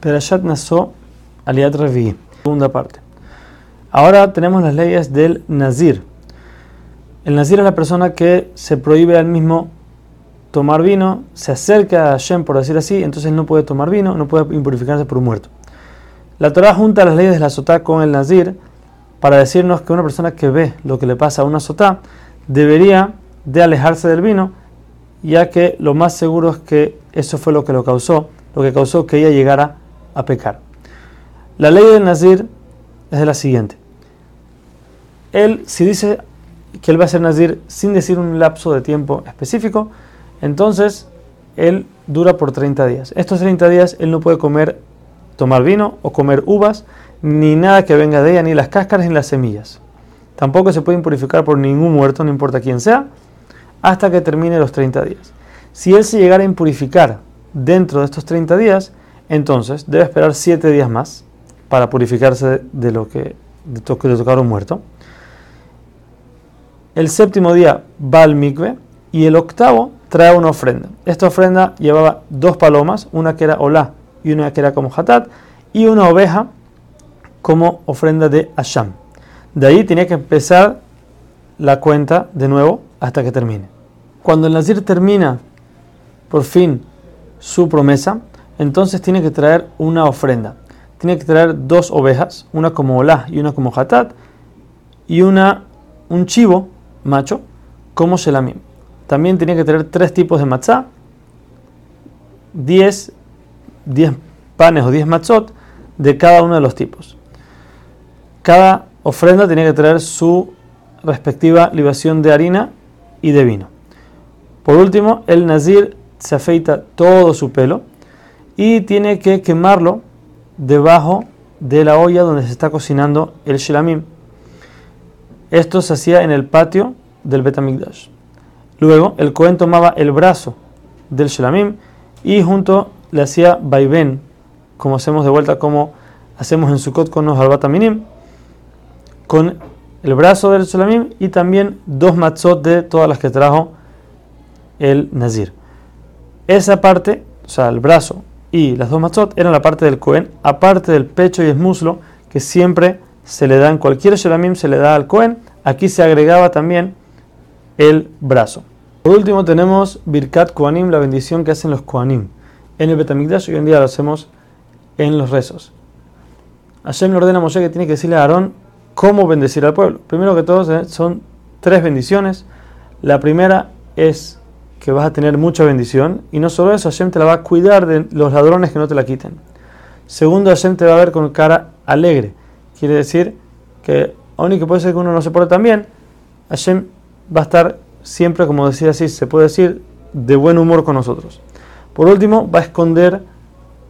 Perashat Naso Aliat Revi, segunda parte. Ahora tenemos las leyes del Nazir. El Nazir es la persona que se prohíbe al mismo tomar vino, se acerca a Hashem, por decir así, entonces no puede tomar vino, no puede impurificarse por un muerto. La Torah junta las leyes de la Sotá con el Nazir para decirnos que una persona que ve lo que le pasa a una Sotá debería de alejarse del vino, ya que lo más seguro es que eso fue lo que lo causó, lo que causó que ella llegara a pecar. La ley del Nazir es de la siguiente. Él, si dice que él va a ser Nazir sin decir un lapso de tiempo específico, entonces él dura por 30 días. Estos 30 días él no puede comer, tomar vino o comer uvas, ni nada que venga de ella, ni las cáscaras ni las semillas. Tampoco se puede impurificar por ningún muerto, no importa quién sea, hasta que termine los 30 días. Si él se llegara a impurificar dentro de estos 30 días, entonces debe esperar 7 días más para purificarse de lo que de, tocar un muerto. El séptimo día va al mikve y el octavo trae una ofrenda. Esta ofrenda llevaba dos palomas, una que era olá y una que era como hatat, y una oveja como ofrenda de Asham. De ahí tenía que empezar la cuenta de nuevo hasta que termine. Cuando el Nazir termina por fin su promesa, entonces tiene que traer una ofrenda. Tiene que traer dos ovejas, una como olá y una como hatat, y una, un chivo macho como shelamim. También tiene que traer tres tipos de matzá, 10 panes o 10 matzot de cada uno de los tipos. Cada ofrenda tiene que traer su respectiva libación de harina y de vino. Por último, el nazir se afeita todo su pelo y tiene que quemarlo debajo de la olla donde se está cocinando el shilamim. Esto se hacía en el patio del Betamigdash. Luego, el Cohen tomaba el brazo del shilamim y junto le hacía vaivén, como hacemos de vuelta, como hacemos en Sukkot con los albataminim, con el brazo del shilamim y también dos matzot de todas las que trajo el Nazir. Esa parte, o sea, el brazo y las dos matzot, eran la parte del Cohen, aparte del pecho y el muslo, que siempre se le dan, cualquier shelamim se le da al Cohen. Aquí se agregaba también el brazo. Por último tenemos Birkat Kohanim, la bendición que hacen los Kohanim. En el Betamigdash hoy en día lo hacemos en los rezos. Hashem le ordena a Moshe que tiene que decirle a Aarón cómo bendecir al pueblo. Primero que todo eh, son tres bendiciones. La primera es que vas a tener mucha bendición. Y no solo eso, Hashem te la va a cuidar de los ladrones que no te la quiten. Segundo, Hashem te va a ver con cara alegre. Quiere decir que, aunque puede ser que uno no se porte tan bien, Hashem va a estar siempre, como decía así, se puede decir, de buen humor con nosotros. Por último, va a esconder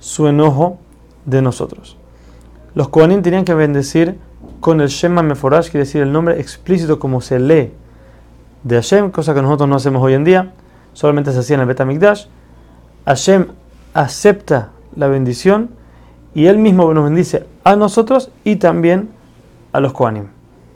su enojo de nosotros. Los Kohanim tenían que bendecir con el Shema Meforash, quiere decir el nombre explícito como se lee de Hashem, cosa que nosotros no hacemos hoy en día solamente se hacía en el Betamikdash. Hashem acepta la bendición y él mismo nos bendice a nosotros y también a los Kohanim.